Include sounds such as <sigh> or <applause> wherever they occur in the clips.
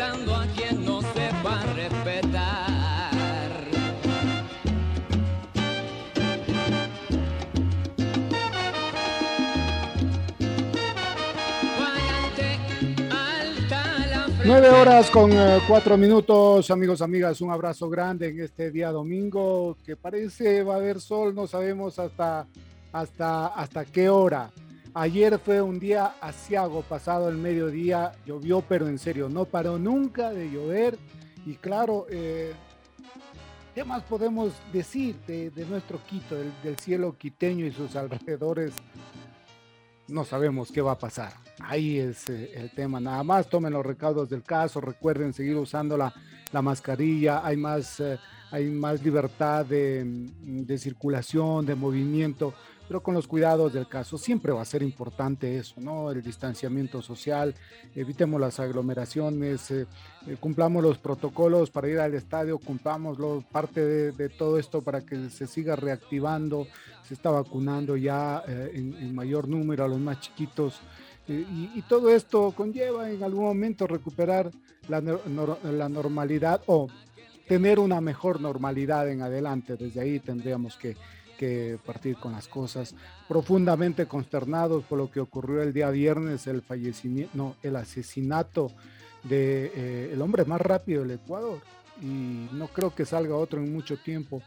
A quien no sepa respetar. Nueve horas con eh, cuatro minutos, amigos, amigas. Un abrazo grande en este día domingo que parece va a haber sol, no sabemos hasta, hasta, hasta qué hora. Ayer fue un día asiago, pasado el mediodía, llovió, pero en serio, no paró nunca de llover. Y claro, eh, ¿qué más podemos decir de, de nuestro Quito, del, cielo quiteño y sus alrededores? no sabemos qué va a pasar. Ahí es eh, el tema. Nada más tomen los recaudos del caso, recuerden seguir usando la, la mascarilla, hay más, eh, hay más libertad de, de circulación, de movimiento, pero con los cuidados del caso. Siempre va a ser importante eso, ¿no? El distanciamiento social, evitemos las aglomeraciones, eh, eh, cumplamos los protocolos para ir al estadio, cumplámoslo, parte de, todo esto para que se siga reactivando, se está vacunando ya eh, en, mayor número a los más chiquitos. y, todo esto conlleva en algún momento recuperar la, nor- la normalidad o tener una mejor normalidad en adelante. Desde ahí tendríamos que, que partir con las cosas. Profundamente consternados por lo que ocurrió el día viernes, el fallecimiento, no, el asesinato de eh, el hombre más rápido del Ecuador. Y no creo que salga otro en mucho tiempo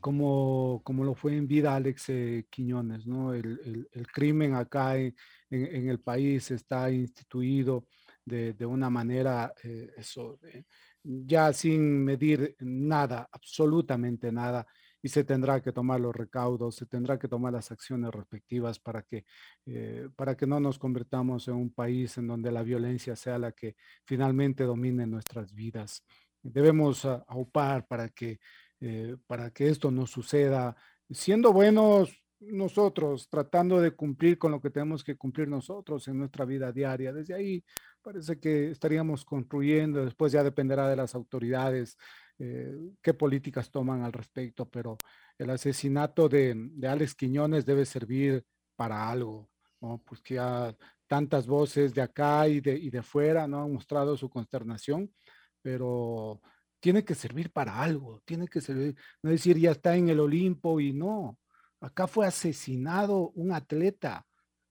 como, como lo fue en vida Alex eh, Quiñones, ¿no? El, el- el crimen acá en, en- en el país está instituido de, de una manera, eh, eso, eh, ya sin medir nada, absolutamente nada, y se tendrá que tomar los recaudos, se tendrá que tomar las acciones respectivas para que, eh, para que no nos convirtamos en un país en donde la violencia sea la que finalmente domine nuestras vidas. Debemos aupar para que eh, para que esto no suceda, siendo buenos nosotros, tratando de cumplir con lo que tenemos que cumplir nosotros en nuestra vida diaria. Desde ahí parece que estaríamos construyendo, después ya dependerá de las autoridades eh, qué políticas toman al respecto, pero el asesinato de, de Alex Quiñones debe servir para algo, ¿no? Pues que ya tantas voces de acá y de, y de fuera no han mostrado su consternación, pero tiene que servir para algo, tiene que servir, no decir ya está en el Olimpo y no, acá fue asesinado un atleta,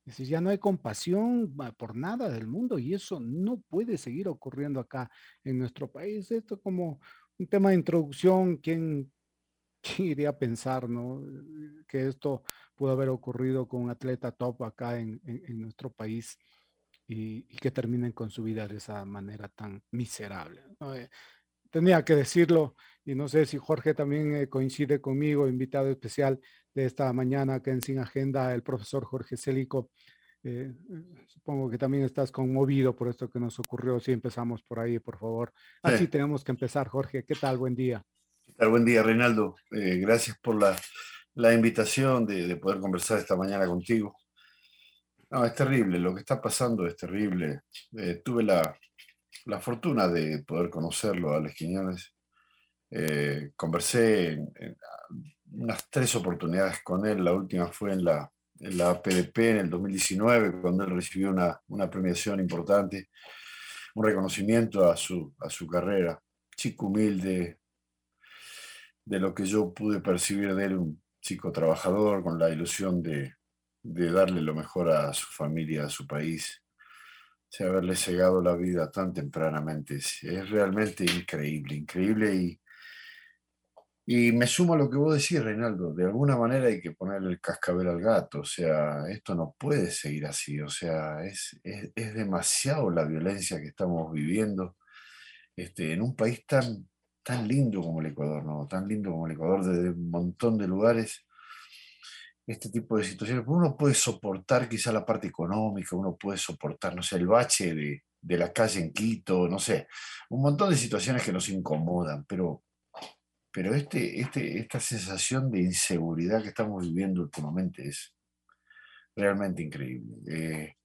es decir, ya no hay compasión por nada del mundo y eso no puede seguir ocurriendo acá en nuestro país. Esto como un tema de introducción, ¿quién, quién iría a pensar, no? Que esto pudo haber ocurrido con un atleta top acá en, en- en nuestro país y, y que terminen con su vida de esa manera tan miserable. ¿no? Eh, tenía que decirlo y no sé si Jorge también eh, coincide conmigo, invitado especial de esta mañana acá en Sin Agenda, el profesor Jorge Célico. Eh, eh, supongo que también estás conmovido por esto que nos ocurrió. Si empezamos por ahí, por favor. Así Sí. tenemos que empezar, Jorge. ¿Qué tal? Buen día. ¿Qué tal? Buen día, Reinaldo. Eh, gracias por la, la invitación de, de poder conversar esta mañana contigo. No, es terrible, lo que está pasando es terrible. Eh, tuve la, la fortuna de poder conocerlo a Alex Quiñones. Conversé en, en unas tres oportunidades con él. La última fue en la, en la PDP en el 2019, cuando él recibió una, una premiación importante, un reconocimiento a su, a su carrera. Chico humilde, de lo que yo pude percibir de él, un chico trabajador con la ilusión de, de darle lo mejor a su familia, a su país. O haberle cegado la vida tan tempranamente es realmente increíble, increíble y, y me sumo a lo que vos decís, Reinaldo, de alguna manera hay que ponerle el cascabel al gato, o sea, esto no puede seguir así, o sea, es, es, es demasiado la violencia que estamos viviendo este, en un país tan, tan lindo como el Ecuador, ¿no? Tan lindo como el Ecuador, desde un montón de lugares, este tipo de situaciones. Uno puede soportar quizá la parte económica, uno puede soportar, no sé, el bache de, de la calle en Quito, no sé, un montón de situaciones que nos incomodan, pero pero este, este, esta sensación de inseguridad que estamos viviendo últimamente es realmente increíble. Eh,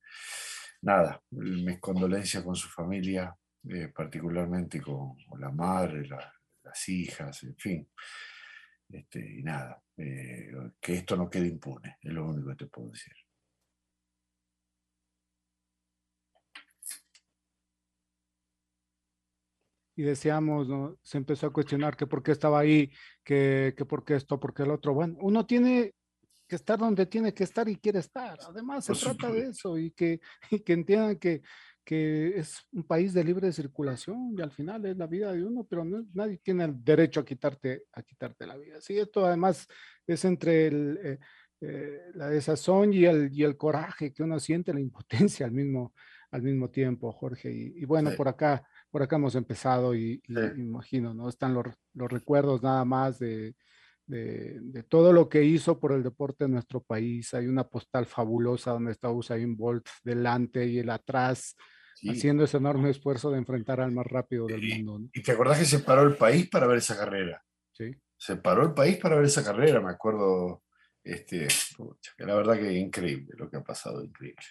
nada, mis condolencias con su familia, eh, particularmente con, la madre, la- las hijas, en fin. Este, y nada, eh, que esto no quede impune, es lo único que te puedo decir. Y decíamos, ¿no? se empezó a cuestionar que por qué estaba ahí, que, que por qué esto, por qué el otro. Bueno, uno tiene que estar donde tiene que estar y quiere estar. Además, se trata de eso y que, <laughs> y que entiendan que, que es un país de libre circulación y al final es la vida de uno, pero no- nadie tiene el derecho a quitarte, a quitarte la vida. Sí, esto además es entre el, eh, eh, la desazón y el, y el coraje que uno siente, la impotencia al mismo, al mismo tiempo, Jorge. Y, y bueno, Sí. por acá, por acá hemos empezado y, y Sí. imagino, ¿no? Están los, los recuerdos nada más de, de, de todo lo que hizo por el deporte en nuestro país. Hay una postal fabulosa donde está Usain Bolt delante y él atrás, Sí. haciendo ese enorme esfuerzo de enfrentar al más rápido del Y- mundo. ¿no? ¿Y te acordás que se paró el país para ver esa carrera? Sí. Se paró el país para ver esa carrera, me acuerdo. Este, la verdad que increíble lo que ha pasado, increíble.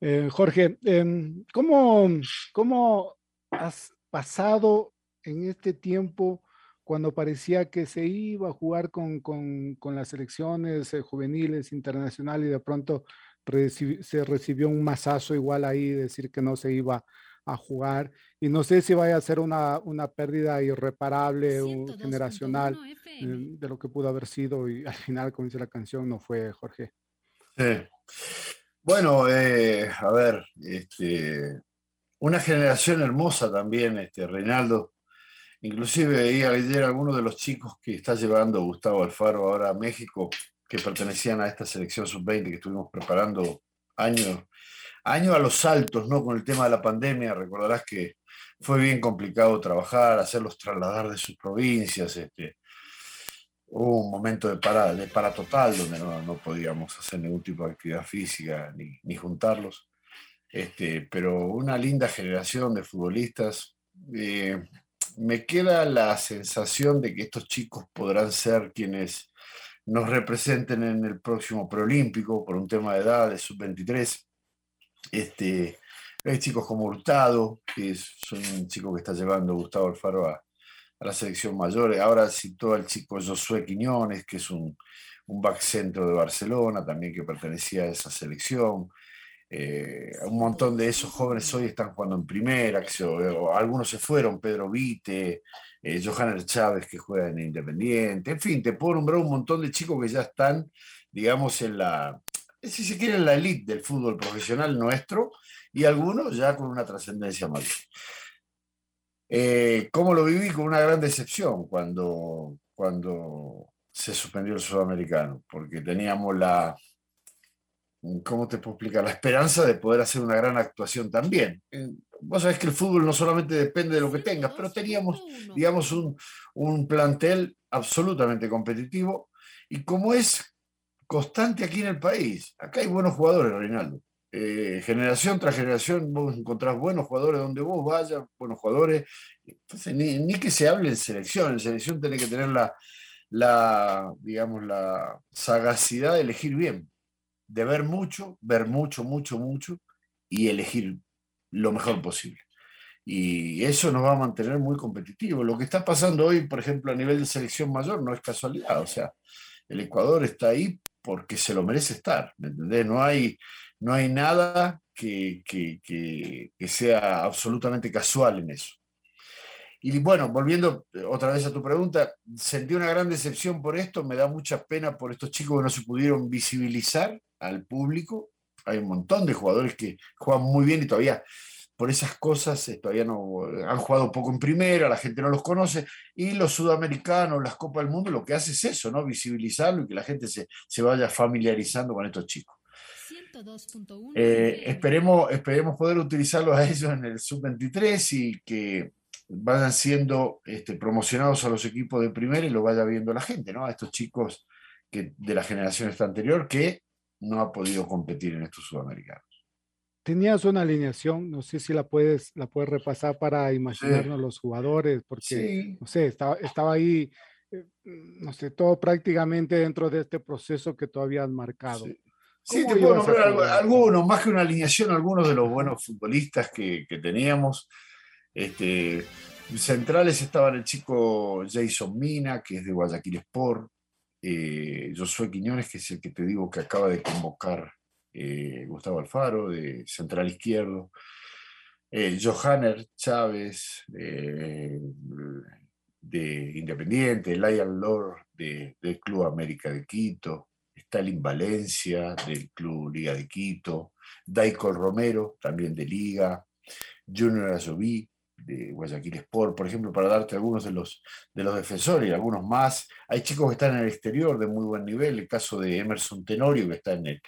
Eh, Jorge, em, ¿cómo, ¿cómo has pasado en este tiempo cuando parecía que se iba a jugar con, con- con las selecciones eh, juveniles internacionales y de pronto reci- se recibió un masazo igual ahí, decir que no se iba a jugar? Y no sé si vaya a ser una, una pérdida irreparable o generacional eh, de lo que pudo haber sido y al final, como dice la canción, no fue Jorge. Sí. Bueno, eh, a ver, este, una generación hermosa también, este, Reinaldo. Inclusive veía ayer algunos de los chicos que está llevando Gustavo Alfaro ahora a México, que pertenecían a esta selección sub-20 que estuvimos preparando años, años a los saltos, ¿no? Con el tema de la pandemia, recordarás que fue bien complicado trabajar, hacerlos trasladar de sus provincias, este, hubo un momento de para, de para total donde no, no podíamos hacer ningún tipo de actividad física ni, ni juntarlos. Este, pero una linda generación de futbolistas. Eh, me queda la sensación de que estos chicos podrán ser quienes nos representen en el próximo preolímpico por un tema de edad, de sub-23. Este, hay chicos como Hurtado, que es un chico que está llevando Gustavo Alfaro a, a la selección mayor. Ahora citó al chico Josué Quiñones, que es un, un back centro de Barcelona, también que pertenecía a esa selección. Eh, un montón de esos jóvenes hoy están jugando en primera, o algunos se fueron, Pedro Vite, eh, Johanner Chávez que juega en Independiente, en fin, te puedo nombrar un montón de chicos que ya están, digamos, en la, si se quiere, en la elite del fútbol profesional nuestro, y algunos ya con una trascendencia mayor. Eh, ¿Cómo lo viví? Con una gran decepción cuando, cuando se suspendió el sudamericano, porque teníamos la, ¿cómo te puedo explicar? La esperanza de poder hacer una gran actuación también. Vos sabés que el fútbol no solamente depende de lo que tengas, pero teníamos, digamos, un, un plantel absolutamente competitivo y como es constante aquí en el país, acá hay buenos jugadores, Reinaldo. Eh, generación tras generación vos encontrás buenos jugadores donde vos vayas, buenos jugadores. Entonces, ni, ni que se hable en selección, en selección tenés que tener la, la, digamos, la sagacidad de elegir bien, de ver mucho, ver mucho, mucho, mucho y elegir lo mejor posible. Y eso nos va a mantener muy competitivos. Lo que está pasando hoy, por ejemplo, a nivel de selección mayor, no es casualidad. O sea, el Ecuador está ahí porque se lo merece estar. ¿me entendés? No hay, no hay nada que, que, que, sea absolutamente casual en eso. Y bueno, volviendo eh, otra vez a tu pregunta, sentí una gran decepción por esto, me da mucha pena por estos chicos que no se pudieron visibilizar al público. Hay un montón de jugadores que juegan muy bien y todavía por esas cosas eh, todavía no han jugado poco en primera, la gente no los conoce, y los sudamericanos, las Copas del Mundo, lo que hace es eso, ¿no? Visibilizarlo y que la gente se, se vaya familiarizando con estos chicos. Eh, esperemos, esperemos poder utilizarlos a ellos en el sub-23 y que vayan siendo este, promocionados a los equipos de primera y lo vaya viendo la gente, ¿no? A estos chicos que, de la generación esta anterior que no ha podido competir en estos sudamericanos. Tenías una alineación, no sé si la puedes, la puedes repasar para imaginarnos los jugadores, porque, Sí. no sé, estaba, estaba ahí, eh, no sé, todo prácticamente dentro de este proceso que tú habías marcado. Sí. Sí, ¿Cómo te puedo nombrar algunos, más que una alineación, algunos de los buenos futbolistas que, que teníamos. Este, centrales estaban el chico Jason Mina, que es de Guayaquil Sport, eh, Josué Quiñones, que es el que te digo que acaba de convocar eh, Gustavo Alfaro, de central izquierdo, eh, Johanner Chávez, eh, de Independiente, Lion Lord, de- del Club América de Quito, Stalin Valencia, del Club Liga de Quito, Daikol Romero, también de Liga, Junior Azoví, de Guayaquil Sport, por ejemplo, para darte algunos de los, de los defensores y algunos más. Hay chicos que están en el exterior de muy buen nivel, el caso de Emerson Tenorio, que está en, el,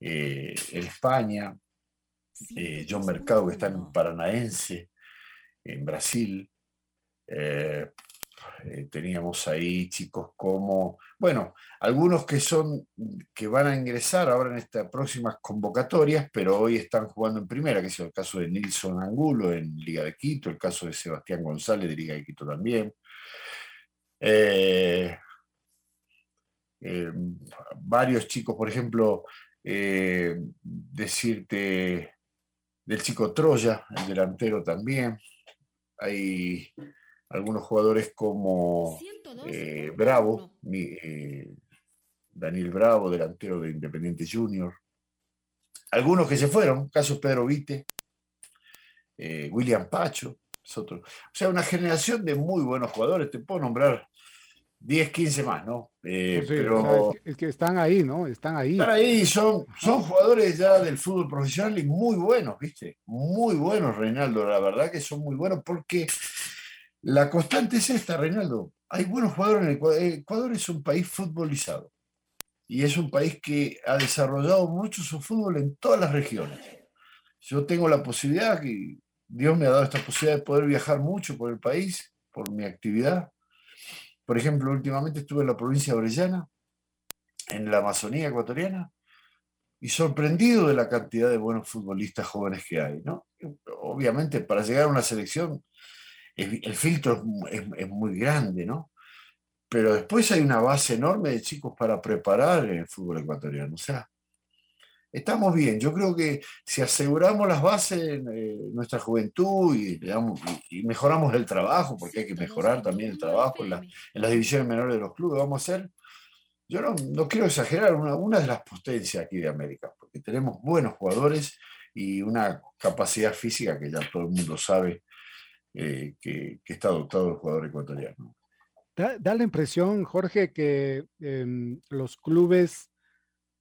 eh, en España, eh, John Mercado, que está en Paranaense, en Brasil. Eh, eh, teníamos ahí chicos como, bueno, algunos que son, que van a ingresar ahora en estas próximas convocatorias, pero hoy están jugando en primera, que es el caso de Nilson Angulo en Liga de Quito, el caso de Sebastián González de Liga de Quito también. Eh, eh, varios chicos, por ejemplo, decirte del chico Troya, el delantero también. Hay algunos jugadores como eh, Bravo, mi- eh, Daniel Bravo, delantero de Independiente Junior. Algunos que se fueron, caso Pedro Vite, eh, William Pacho, es otro. O sea, una generación de muy buenos jugadores, te puedo nombrar 10, 15 más, ¿no? Eh, o pero sea, es, que, es que están ahí, ¿no? Están ahí. están ahí, son, son jugadores ya del fútbol profesional y muy buenos, ¿viste? Muy buenos, Reinaldo, la verdad que son muy buenos porque la constante es esta, Reinaldo. Hay buenos jugadores en Ecuador. Ecuador es un país futbolizado y es un país que ha desarrollado mucho su fútbol en todas las regiones. Yo tengo la posibilidad, que Dios me ha dado esta posibilidad de poder viajar mucho por el país, por mi actividad. Por ejemplo, últimamente estuve en la provincia de Orellana, en la Amazonía ecuatoriana, y sorprendido de la cantidad de buenos futbolistas jóvenes que hay. ¿no? Obviamente, para llegar a una selección, el, el filtro es, mu- es- es muy grande, ¿no? Pero después hay una base enorme de chicos para preparar en el fútbol ecuatoriano. O sea, estamos bien. Yo creo que si aseguramos las bases en eh, nuestra juventud y, mejoramos el trabajo, porque hay que mejorar también el trabajo en, la- en las divisiones menores de los clubes, vamos a ser, yo no, no quiero exagerar, una, una de las potencias aquí de América, porque tenemos buenos jugadores y una capacidad física que ya todo el mundo sabe eh, que, que está dotado el jugador ecuatoriano. Da, da la impresión, Jorge, que em, los clubes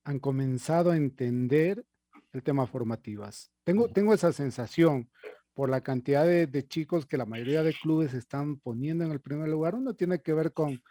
han comenzado a entender el tema formativas. Tengo, tengo esa sensación por la cantidad de, de chicos que la mayoría de clubes están poniendo en el primer lugar. Uno tiene que ver con,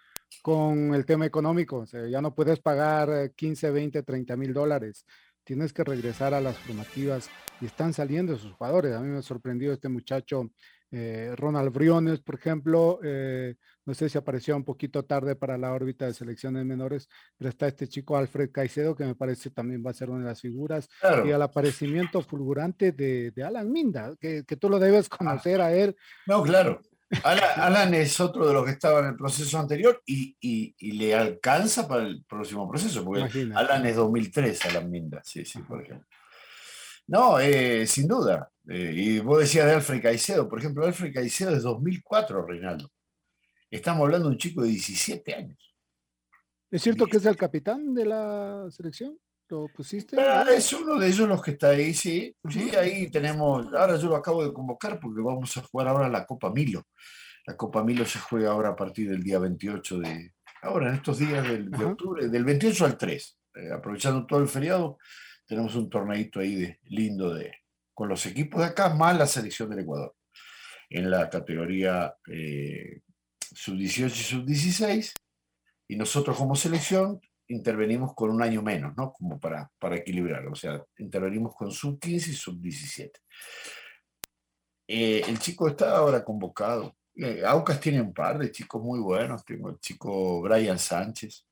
con el tema económico. O sea, ya no puedes pagar eh, 15, 20, 30 mil dólares. Tienes que regresar a las formativas y están saliendo esos jugadores. A mí me sorprendió este muchacho eh, Ronald Briones, por ejemplo. eh, no sé si apareció un poquito tarde para la órbita de selecciones menores, pero está este chico Alfred Caicedo, que me parece también va a ser una de las figuras, Claro, y al aparecimiento fulgurante de, de Alan Minda, que, que tú lo debes conocer a él. no, claro. Alan, <laughs> Alan es otro de los que estaba en el proceso anterior y, y- y le alcanza para el próximo proceso, porque Imagínate. Alan es 2003, Alan Minda, sí, sí, por ejemplo. No, eh, sin duda. Eh, y vos decías de Alfred Caicedo, por ejemplo, Alfred Caicedo es 2004, Reinaldo. Estamos hablando de un chico de 17 años. ¿Es cierto que es el capitán de la selección? ¿Lo pusiste? Ah, es uno de ellos los que está ahí, sí. Sí, ahí tenemos. Ahora yo lo acabo de convocar porque vamos a jugar ahora la Copa Milo. La Copa Milo se juega ahora a partir del día 28 de. Ahora, en estos días del, de octubre, del 28 al 3. eh, aprovechando todo el feriado, tenemos un torneito ahí de, lindo de, con los equipos de acá, más la selección del Ecuador. En la categoría eh, sub-18 y sub-16. Y nosotros como selección intervenimos con un año menos, ¿no? Como para, para equilibrar, o sea, intervenimos con sub-15 y sub-17. Eh, el chico está ahora convocado. Eh, Aucas tiene un par de chicos muy buenos. Tengo el chico Brian Sánchez,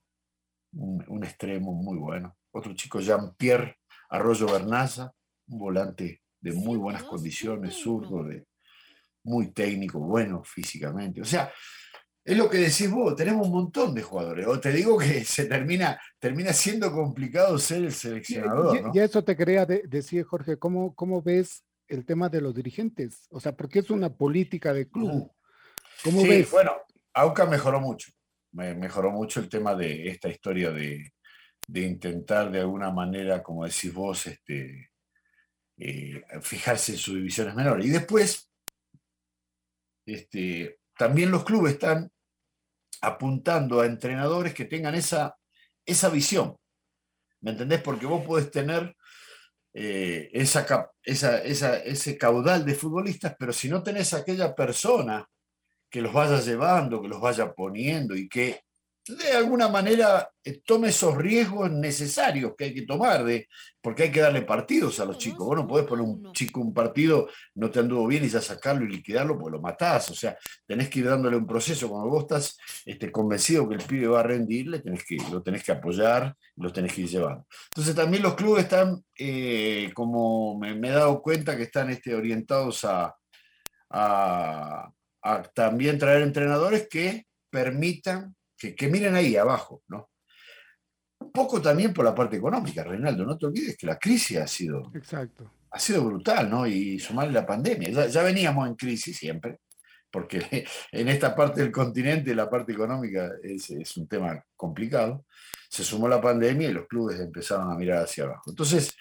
un, un extremo muy bueno. Otro chico Jean-Pierre Arroyo Bernaza, un volante de muy buenas condiciones, zurdo, de, muy técnico, bueno físicamente. O sea, es lo que decís vos, tenemos un montón de jugadores. O te digo que <laughs> se termina, termina siendo complicado ser el Y, seleccionador, ¿no? y eso te quería de- decir, Jorge, ¿cómo, ¿cómo ves el tema de los dirigentes? O sea, porque es una política de club. Ujú. ¿Cómo Sí, ves? bueno, Auca mejoró mucho. Me- mejoró mucho el tema de esta historia de, de intentar de alguna manera, como decís vos, este, eh, fijarse en sus divisiones menores. Y después, este, también los clubes están apuntando a entrenadores que tengan esa, esa visión. ¿Me entendés? Porque vos podés tener eh, esa, esa- ese caudal de futbolistas, pero si no tenés aquella persona que los vaya llevando, que los vaya poniendo y que de alguna manera eh, tome esos riesgos necesarios que hay que tomar, de, porque hay que darle partidos a los chicos. Vos no podés poner un chico un partido, no te anduvo bien y ya sacarlo y liquidarlo, pues lo matás. O sea, tenés que ir dándole un proceso. Cuando vos estás este, convencido que el pibe va a rendir, le tenés que, lo tenés que apoyar, lo tenés que ir llevando. Entonces también los clubes están, eh, como me, me he dado cuenta, que están este, orientados a, a- a también traer entrenadores que permitan, que, que miren ahí abajo, ¿no? Un poco también por la parte económica, Reinaldo, no te olvides que la crisis ha sido, Exacto. ha sido brutal, ¿no? Y sumarle la pandemia. Ya, ya veníamos en crisis siempre, porque <laughs> en esta parte del continente la parte económica es, es un tema complicado. Se sumó la pandemia y los clubes empezaron a mirar hacia abajo. Entonces,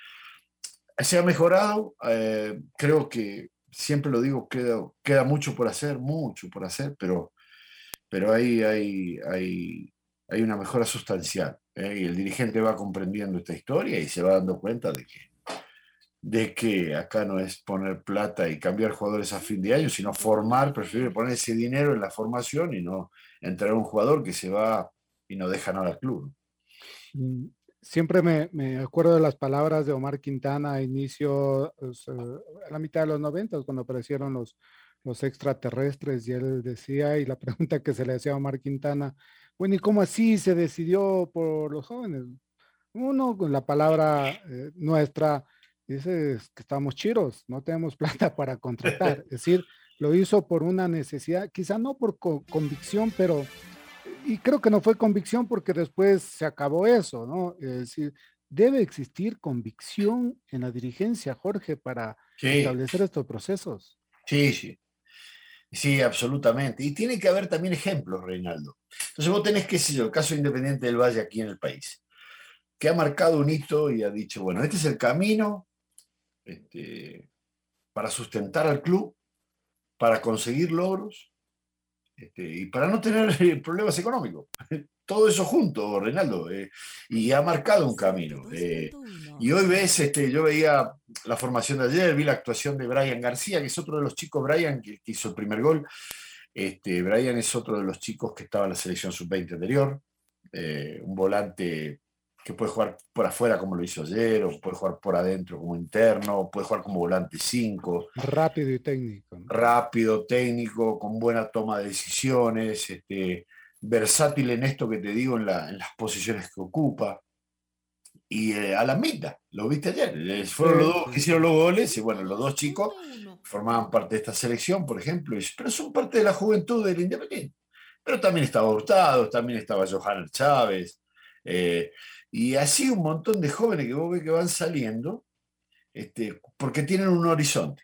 se ha mejorado. eh, creo que, siempre lo digo, queda, queda mucho por hacer, mucho por hacer, pero, pero ahí hay, hay, hay una mejora sustancial. ¿eh? Y el dirigente va comprendiendo esta historia y se va dando cuenta de que, de que acá no es poner plata y cambiar jugadores a fin de año, sino formar, prefiere poner ese dinero en la formación y no entrar un jugador que se va y no deja nada al club. Mm, Siempre me, me acuerdo de las palabras de Omar Quintana a inicio, a la mitad de los noventas, cuando aparecieron los, los extraterrestres, y él decía, y la <laughs> pregunta que se le hacía a Omar Quintana, bueno, ¿y cómo así se decidió por los jóvenes? Uno con la palabra eh, nuestra dice que estamos chiros, no tenemos <laughs> plata para contratar. Es decir, lo hizo por una necesidad, quizá no por co- convicción, pero y creo que no fue convicción porque después se acabó eso, ¿no? Es decir, debe existir convicción en la dirigencia, Jorge, para Sí, establecer estos procesos. sí, sí. Sí, absolutamente. Y tiene que haber también ejemplos, Reinaldo. Entonces vos tenés, qué sé el caso Independiente del Valle aquí en el país, que ha marcado un hito y ha dicho, bueno, este es el camino este, para sustentar al club, para conseguir logros este, y para no tener <laughs> problemas económicos. Todo eso junto, Reinaldo, eh, y ha marcado un camino. eh, y hoy ves, este, yo veía la formación de ayer, vi la actuación de Brian García, que es otro de los chicos, Brian, que, que hizo el primer gol. Este, Brian es otro de los chicos que estaba en la selección sub-20 anterior, eh, un volante que puede jugar por afuera como lo hizo ayer, o puede jugar por adentro como interno, puede jugar como volante 5, Rápido y técnico. ¿no? rápido, técnico, con buena toma de decisiones, este, versátil en esto que te digo, en, la- en las posiciones que ocupa. y eh, Alameda, lo viste ayer. Eh, Fueron los dos que hicieron los goles y bueno, los dos chicos formaban parte de esta selección, por ejemplo, y- pero son parte de la juventud del Independiente. Pero también estaba Hurtado, también estaba Johanna Chávez, eh, y así un montón de jóvenes que vos ves que van saliendo, este, porque tienen un horizonte.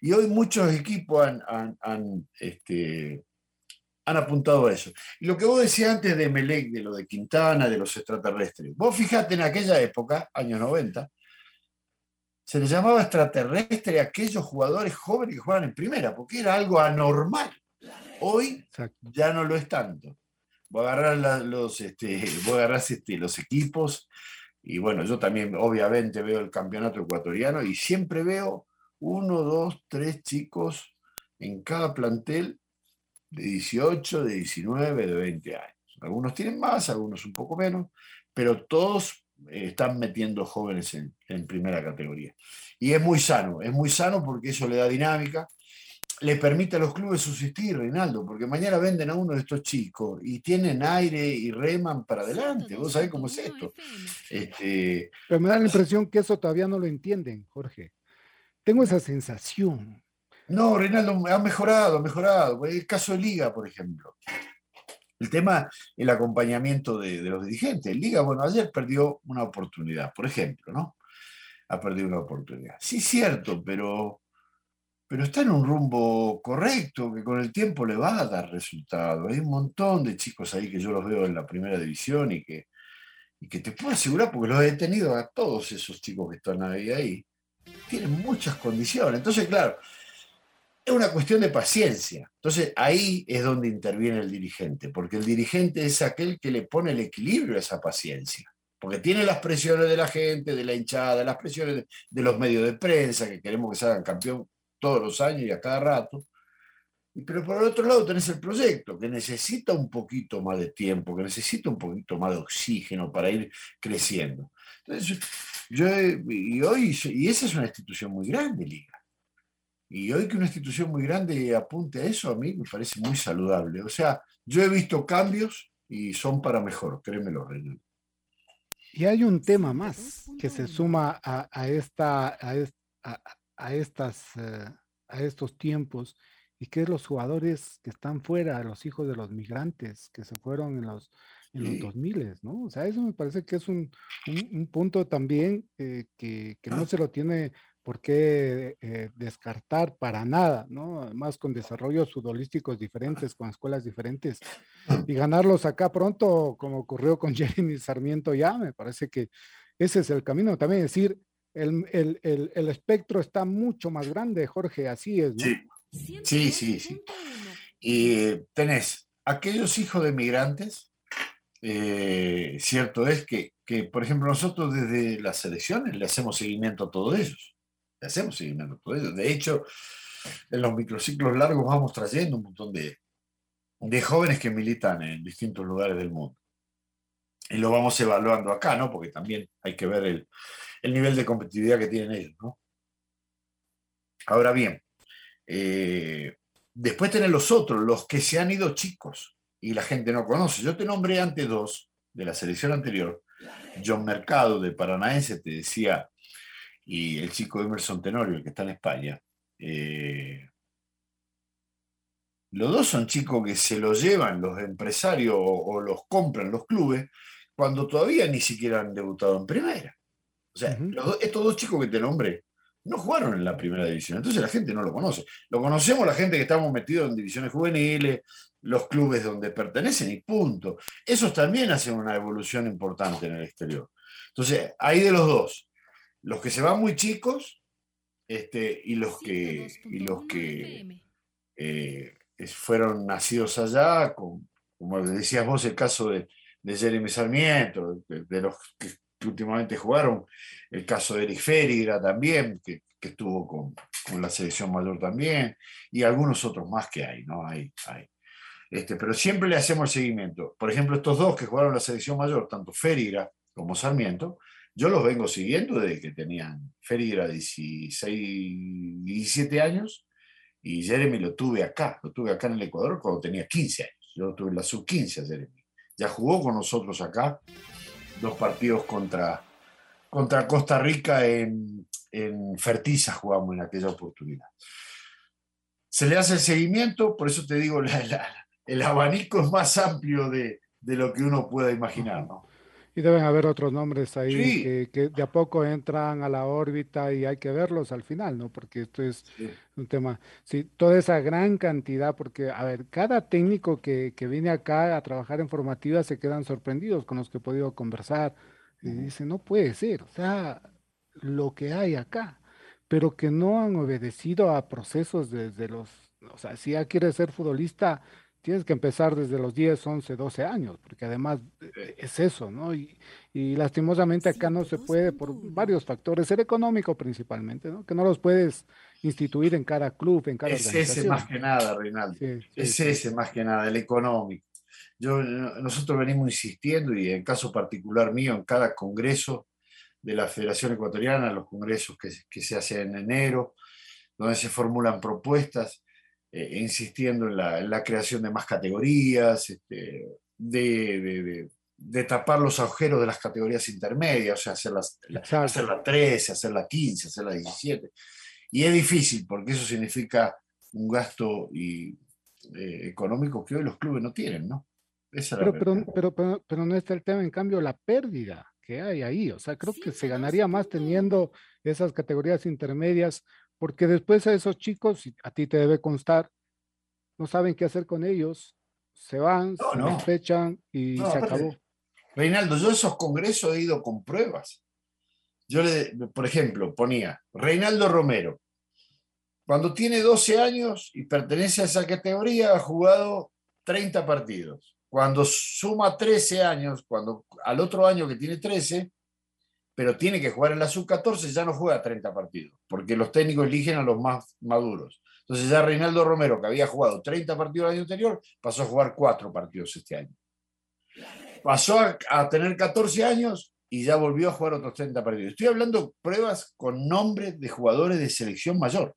Y hoy muchos equipos han, han- han, este, han apuntado a eso. Y lo que vos decías antes de Melec, de lo de Quintana, de los extraterrestres, vos fijate en aquella época, años 90, se les llamaba extraterrestre a aquellos jugadores jóvenes que jugaban en primera, porque era algo anormal. Hoy Exacto. ya no lo es tanto. Vos agarrás la- los, este, este, los equipos, y bueno, yo también obviamente veo el campeonato ecuatoriano y siempre veo uno, dos, tres chicos en cada plantel de 18, de 19, de 20 años. Algunos tienen más, algunos un poco menos, pero todos eh, están metiendo jóvenes en, en primera categoría. Y es muy sano, es muy sano porque eso le da dinámica, le permite a los clubes subsistir, Reinaldo, porque mañana venden a uno de estos chicos y tienen aire y reman para adelante. Vos sabés cómo es esto. Este, Pero me da la impresión que eso todavía no lo entienden, Jorge. Tengo esa sensación. No, Reinaldo, ha mejorado, ha mejorado. El caso de Liga, por ejemplo. El tema, el acompañamiento de, de los dirigentes. Liga, bueno, ayer perdió una oportunidad, por ejemplo, ¿no? Ha perdido una oportunidad. Sí, cierto, pero, pero está en un rumbo correcto, que con el tiempo le va a dar resultado. Hay un montón de chicos ahí que yo los veo en la primera división y que, y que te puedo asegurar, porque los he tenido a todos esos chicos que están ahí, ahí tienen muchas condiciones. Entonces, claro, es una cuestión de paciencia. Entonces ahí es donde interviene el dirigente, porque el dirigente es aquel que le pone el equilibrio a esa paciencia, porque tiene las presiones de la gente, de la hinchada, las presiones de, los medios de prensa, que queremos que se hagan campeón todos los años y a cada rato. Pero por el otro lado tenés el proyecto, que necesita un poquito más de tiempo, que necesita un poquito más de oxígeno para ir creciendo. Entonces, yo, y hoy, y esa es una institución muy grande, Liga. Y hoy que una institución muy grande apunte a eso, a mí me parece muy saludable. O sea, yo he visto cambios y son para mejor, créemelo, Reinaldo. Y hay un tema más que se suma a, a esta, a, es- a- a estas, eh, a estos tiempos, y que es los jugadores que están fuera, los hijos de los migrantes que se fueron en los, en los Sí. 2000, ¿no? O sea, eso me parece que es un, un- un punto también eh, que, que no Ah. se lo tiene por qué eh, descartar para nada, ¿no? Además, con desarrollos futbolísticos diferentes, con escuelas diferentes, <laughs> y ganarlos acá pronto, como ocurrió con <laughs> Jeremy Sarmiento ya, me parece que ese es el camino. También decir, el, el- el- el espectro está mucho más grande, Jorge, así es, ¿no? Sí. Sí, sí, sí. Y tenés aquellos hijos de migrantes, eh, cierto es que, que, por ejemplo, nosotros desde las selecciones le hacemos seguimiento a todos ellos. Hacemos seguimiento. De hecho, en los microciclos largos vamos trayendo un montón de, de jóvenes que militan en distintos lugares del mundo. Y lo vamos evaluando acá, ¿no? Porque también hay que ver el, el nivel de competitividad que tienen ellos, ¿no? Ahora bien, eh, después tenés los otros, los que se han ido chicos y la gente no conoce. Yo te nombré antes dos de la selección anterior. John Mercado de Paranaense te decía, y el chico Emerson Tenorio, el que está en España. eh, los dos son chicos que se los llevan los empresarios o, o los compran los clubes cuando todavía ni siquiera han debutado en primera. O sea, los estos dos chicos que te nombré no jugaron en la primera división, entonces la gente no lo conoce. Lo conocemos la gente que estamos metidos en divisiones juveniles, los clubes donde pertenecen y punto. Esos también hacen una evolución importante en el exterior. Entonces, hay de los dos, los que se van muy chicos este, y los que, y los que eh, fueron nacidos allá, como decías vos, el caso de, de Jeremy Sarmiento, de, los que, últimamente jugaron, el caso de Eric Ferigra también, que, que estuvo con, con la selección mayor también, y algunos otros más que hay, ¿no? Hay, hay. Este, pero siempre le hacemos el seguimiento. Por ejemplo, estos dos que jugaron la selección mayor, tanto Ferigra como Sarmiento, yo los vengo siguiendo desde que tenían Ferigra 16, 17 años y Jeremy lo tuve acá, lo tuve acá en el Ecuador cuando tenía 15 años. Yo tuve la sub-15 a Jeremy. Ya jugó con nosotros acá dos partidos contra, contra Costa Rica en, en Fertiza jugamos en aquella oportunidad. Se le hace el seguimiento, por eso te digo, la- el abanico es más amplio de, de lo que uno pueda imaginar, ¿no? Y deben haber otros nombres ahí Sí. que, que de a poco entran a la órbita y hay que verlos al final, ¿no? Porque esto es Sí. un tema, sí, toda esa gran cantidad, porque, a ver, cada técnico que, que viene acá a trabajar en formativa se quedan sorprendidos con los que he podido conversar y Ujú. dicen, no puede ser, o sea, lo que hay acá, pero que no han obedecido a procesos desde los, o sea, si ya quieres ser futbolista, tienes que empezar desde los 10, 11, 12 años, porque además eh, es eso, ¿no? Y, y lastimosamente acá no se puede por varios factores, el económico principalmente, ¿no? Que no los puedes instituir en cada club, en cada Es ese organización. más que nada, Reinaldo. Sí, sí, Es sí. ese más que nada, el económico. Yo, nosotros venimos insistiendo, y en caso particular mío, en cada congreso de la Federación Ecuatoriana, los congresos que, que se hacen en enero, donde se formulan propuestas, eh, insistiendo en la, en la creación de más categorías, este, de, de- de- de tapar los agujeros de las categorías intermedias, o sea, hacer, las, la, hacer la 13, hacer la 15, hacer la 17. Y es difícil, porque eso significa un gasto y, eh, económico que hoy los clubes no tienen, ¿no? Esa Pero, pero, pero, pero, pero no está el tema, en cambio, la pérdida que hay ahí. O sea, creo que se ganaría más teniendo esas categorías intermedias, porque después a esos chicos, a ti te debe constar, no saben qué hacer con ellos, se van, No, se no. despechan y No, se aparte, acabó. Reinaldo, yo a esos congresos he ido con pruebas. Yo, le, por ejemplo, ponía Reinaldo Romero. Cuando tiene 12 años y pertenece a esa categoría, ha jugado 30 partidos. Cuando suma 13 años, cuando al otro año que tiene 13, pero tiene que jugar en la sub-14, ya no juega 30 partidos, porque los técnicos eligen a los más maduros. Entonces ya Reinaldo Romero, que había jugado 30 partidos el año anterior, pasó a jugar 4 partidos este año. Pasó a, tener 14 años y ya volvió a jugar otros 30 partidos. Estoy hablando pruebas con nombres de jugadores de selección mayor.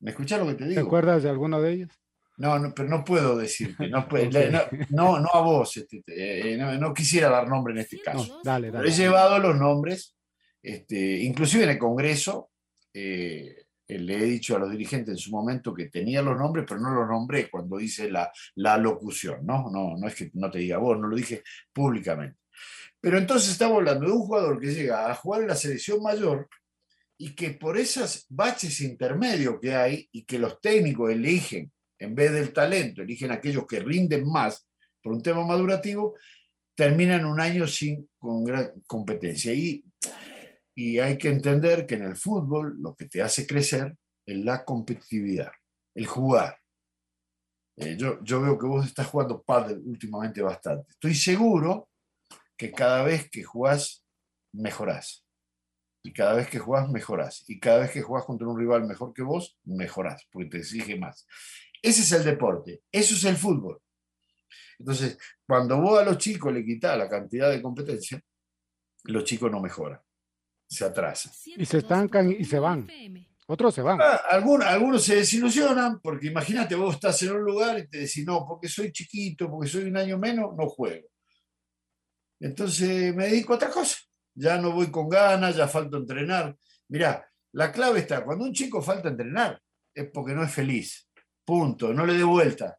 ¿Me escuchas lo que te ¿Te digo? acuerdas de alguno de ellos? No, no, pero no puedo decirte. No, <laughs> no, no, no a vos. este, eh, no, no quisiera dar nombre en este caso. No, dale, Pero dale. he llevado los nombres, este, inclusive en el Congreso, eh, eh, le he dicho a los dirigentes en su momento que tenía los nombres, pero no los nombré cuando hice la, la locución, ¿no? ¿no? No es que no te diga vos, no lo dije públicamente. Pero entonces estamos hablando de un jugador que llega a jugar en la selección mayor y que por esos baches intermedios que hay y que los técnicos eligen, en vez del talento, eligen aquellos que rinden más por un tema madurativo, terminan un año sin con gran competencia. Y, y hay que entender que en el fútbol lo que te hace crecer es la competitividad, el jugar. Eh, yo, yo veo que vos estás jugando pádel últimamente bastante. Estoy seguro que cada vez que jugás, mejorás. Y cada vez que jugás, mejorás. Y cada vez que jugás contra un rival mejor que vos, mejorás, porque te exige más. Ese es el deporte, eso es el fútbol. Entonces, cuando vos a los chicos le quitas la cantidad de competencia, los chicos no mejoran, se atrasan. Y se estancan y se van. Otros se van. Ah, algunos, algunos se desilusionan porque imagínate, vos estás en un lugar y te decís, no, porque soy chiquito, porque soy un año menos, no juego. Entonces me dedico a otra cosa. Ya no voy con ganas, ya falta entrenar. Mirá, la clave está, cuando un chico falta entrenar, es porque no es feliz. Punto, no le dé vuelta.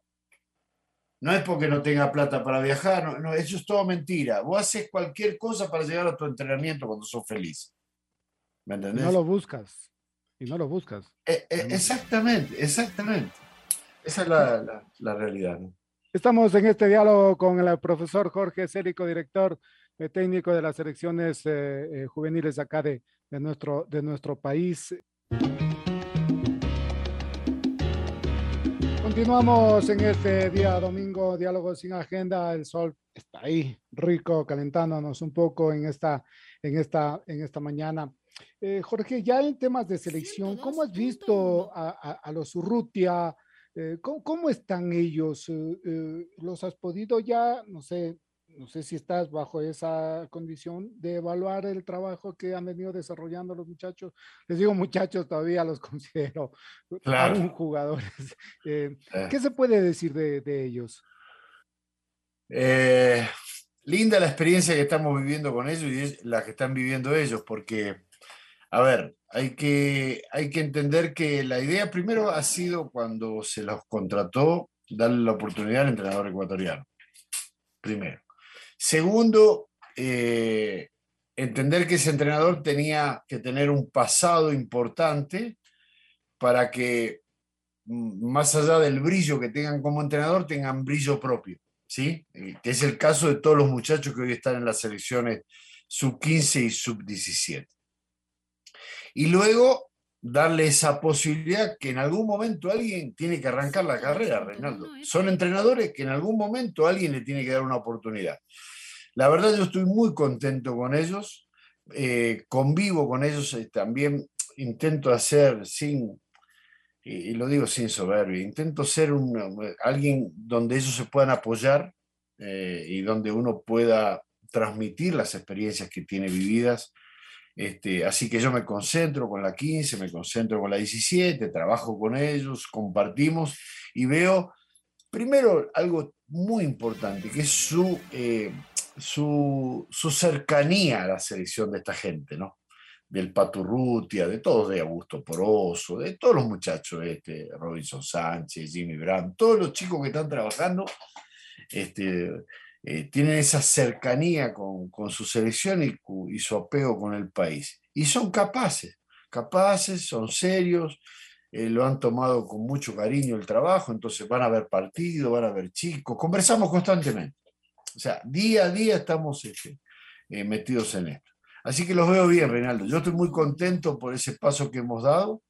No es porque no tenga plata para viajar, no, no, eso es todo mentira. Vos haces cualquier cosa para llegar a tu entrenamiento cuando sos feliz. ¿Me entendés? no lo buscas. Y no lo buscas. Eh, eh, exactamente, exactamente. Esa es la, la- la realidad. ¿no? Estamos en este diálogo con el profesor Jorge Cérico, director eh, técnico de las selecciones eh, eh, juveniles acá de, de nuestro, de nuestro país. Continuamos en este día domingo, diálogo sin agenda. El sol está ahí, rico, calentándonos un poco en esta, en esta, en esta mañana. Eh, Jorge, ya en temas de selección, ¿cómo has visto a, a- a los Urrutia? Eh, ¿cómo, cómo están ellos? Eh, eh, ¿Los has podido ya, no sé, no sé si estás bajo esa condición de evaluar el trabajo que han venido desarrollando los muchachos? Les digo muchachos, todavía los <laughs> considero Claro. aún jugadores. <laughs> Eh, Eh, ¿Qué se puede decir de, de ellos? eh, linda la experiencia que estamos viviendo con ellos y es la que están viviendo ellos, porque, a ver, hay que, hay que entender que la idea primero ha sido cuando se los contrató, darle la oportunidad al entrenador ecuatoriano. Primero. Segundo, eh, entender que ese entrenador tenía que tener un pasado importante para que, mm, más allá del brillo que tengan como entrenador, tengan brillo propio. ¿sí? Eh, que es el caso de todos los muchachos que hoy están en las selecciones sub-15 y sub-17. Y luego darle esa posibilidad que en algún momento alguien tiene que arrancar la carrera, Reinaldo. Son entrenadores que en algún momento alguien le tiene que dar una oportunidad. La verdad yo estoy muy contento con ellos, eh, convivo con ellos, eh, también intento hacer sin y, lo digo sin soberbia, intento ser un, alguien donde ellos se puedan apoyar eh, y donde uno pueda transmitir las experiencias que tiene vividas. Este, así que yo me concentro con la 15, me concentro con la 17, trabajo con ellos, compartimos y veo primero algo muy importante, que es su, eh, su, su cercanía a la selección de esta gente, ¿no? del Paturrutia, de todos, de Augusto Poroso, de todos los muchachos, este, Robinson Sánchez, Jimmy Brown, todos los chicos que están trabajando, este, eh, tienen esa cercanía con, su selección y, su apego con el país. Y son capaces, capaces, son serios, eh, lo han tomado con mucho cariño el trabajo, entonces van a ver partidos, van a ver chicos, conversamos constantemente. O sea, día a día estamos este, eh, metidos en esto. Así que los veo bien, Reinaldo. Yo estoy muy contento por ese paso que hemos dado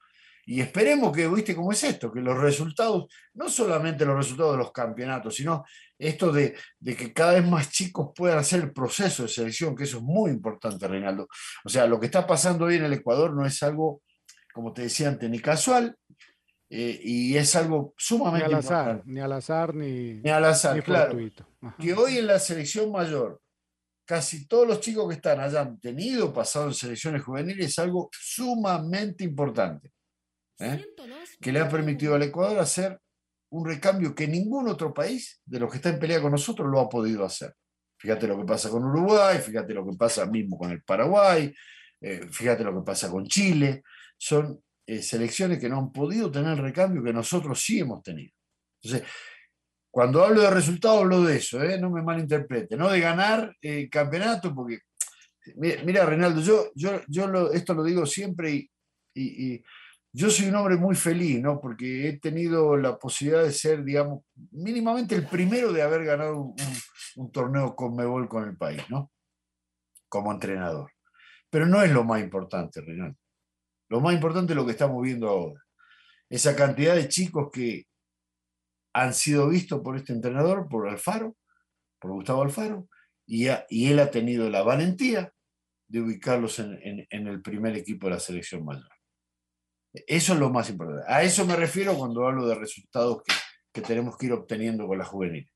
y esperemos que, viste cómo es esto, que los resultados, no solamente los resultados de los campeonatos, sino esto de, que cada vez más chicos puedan hacer el proceso de selección, que eso es muy importante, Reinaldo. O sea, lo que está pasando hoy en el Ecuador no es algo, como te decía antes, ni casual, eh, y es algo sumamente ni al azar, importante. Ni al azar, ni, ni al azar, claro. Que hoy en la selección mayor casi todos los chicos que están hayan tenido pasado en selecciones juveniles es algo sumamente importante, ¿eh? que le ha permitido al Ecuador hacer un recambio que ningún otro país de los que está en pelea con nosotros lo ha podido hacer. Fíjate lo que pasa con Uruguay, fíjate lo que pasa mismo con el Paraguay, eh, fíjate lo que pasa con Chile. Son eh, selecciones que no han podido tener el recambio que nosotros sí hemos tenido. Entonces, cuando hablo de resultados, hablo de eso, ¿eh? no me malinterprete, no de ganar el campeonato, porque, mira, Reinaldo, yo, yo, yo esto lo digo siempre y, yo soy un hombre muy feliz, ¿no? porque he tenido la posibilidad de ser, digamos, mínimamente el primero de haber ganado un, torneo con Mebol con el país, ¿no? Como entrenador. Pero no es lo más importante, Reinaldo. Lo más importante es lo que estamos viendo ahora. Esa cantidad de chicos que, han sido vistos por este entrenador, por Alfaro, por Gustavo Alfaro, y él ha tenido la valentía de ubicarlos en, el primer equipo de la selección mayor. Eso es lo más importante. A eso me refiero cuando hablo de resultados que, tenemos que ir obteniendo con la juvenil.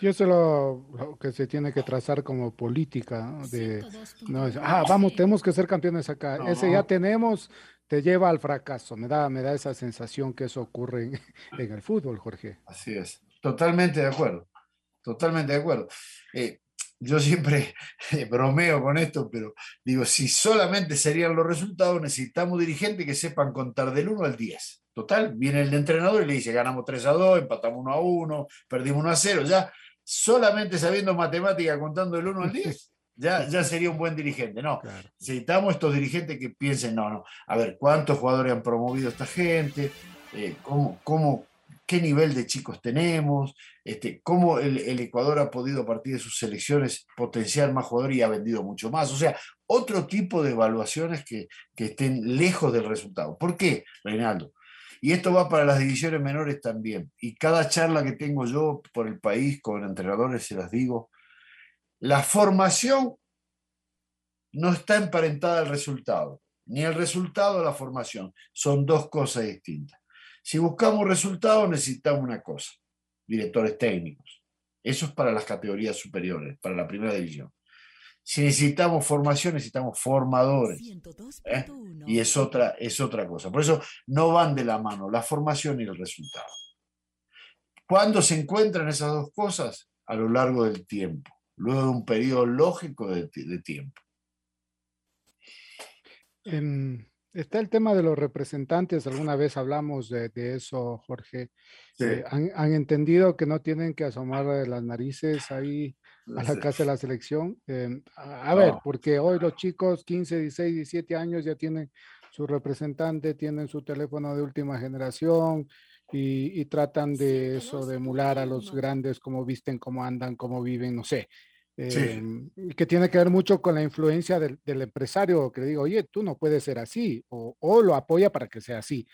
Y eso es lo, que se tiene que trazar como política. De, no, ah, vamos, tenemos que ser campeones acá. Ese ya tenemos, te lleva al fracaso. Me da, me da esa sensación que eso ocurre en, el fútbol, Jorge. Así es, totalmente de acuerdo, totalmente de acuerdo. Eh, yo siempre <laughs> bromeo con esto, pero digo, si solamente serían los resultados, necesitamos dirigentes que sepan contar del 1 al 10. Total, viene el entrenador y le dice, ganamos 3 a 2, empatamos 1 a 1, perdimos 1 a 0. Ya solamente sabiendo matemática contando del 1 al 10, <laughs> ya, ya sería un buen dirigente. No, necesitamos estos dirigentes que piensen, no, no, a ver, ¿cuántos jugadores han promovido esta gente? Eh, ¿cómo, cómo, qué nivel de chicos tenemos? Este, ¿Cómo el, Ecuador ha podido a partir de sus selecciones potenciar más jugadores y ha vendido mucho más? O sea, otro tipo de evaluaciones que, que estén lejos del resultado. ¿Por qué, Reinaldo? Y esto va para las divisiones menores también. Y cada charla que tengo yo por el país con entrenadores, se las digo, la formación no está emparentada al resultado, ni el resultado a la formación. Son dos cosas distintas. Si buscamos resultados, necesitamos una cosa, directores técnicos. Eso es para las categorías superiores, para la primera división. Si necesitamos formación, necesitamos formadores. ¿eh? Y es otra, es otra cosa. Por eso no van de la mano la formación y el resultado. ¿Cuándo se encuentran esas dos cosas? A lo largo del tiempo luego de un periodo lógico de, de tiempo. Em, está el tema de los representantes, alguna vez hablamos de, de eso, Jorge. Sí. Eh, han, han entendido que no tienen que asomar las narices ahí a la casa de la selección. Em, a, a ver, porque hoy los chicos 15, 16, 17 años ya tienen su representante, tienen su teléfono de última generación y, y tratan de eso, de emular a los grandes, cómo visten, cómo andan, cómo viven, no sé. Sí. Em, que tiene que ver mucho con la influencia del, del empresario que le digo, oye, tú no puedes ser así, o, o lo apoya para que sea así.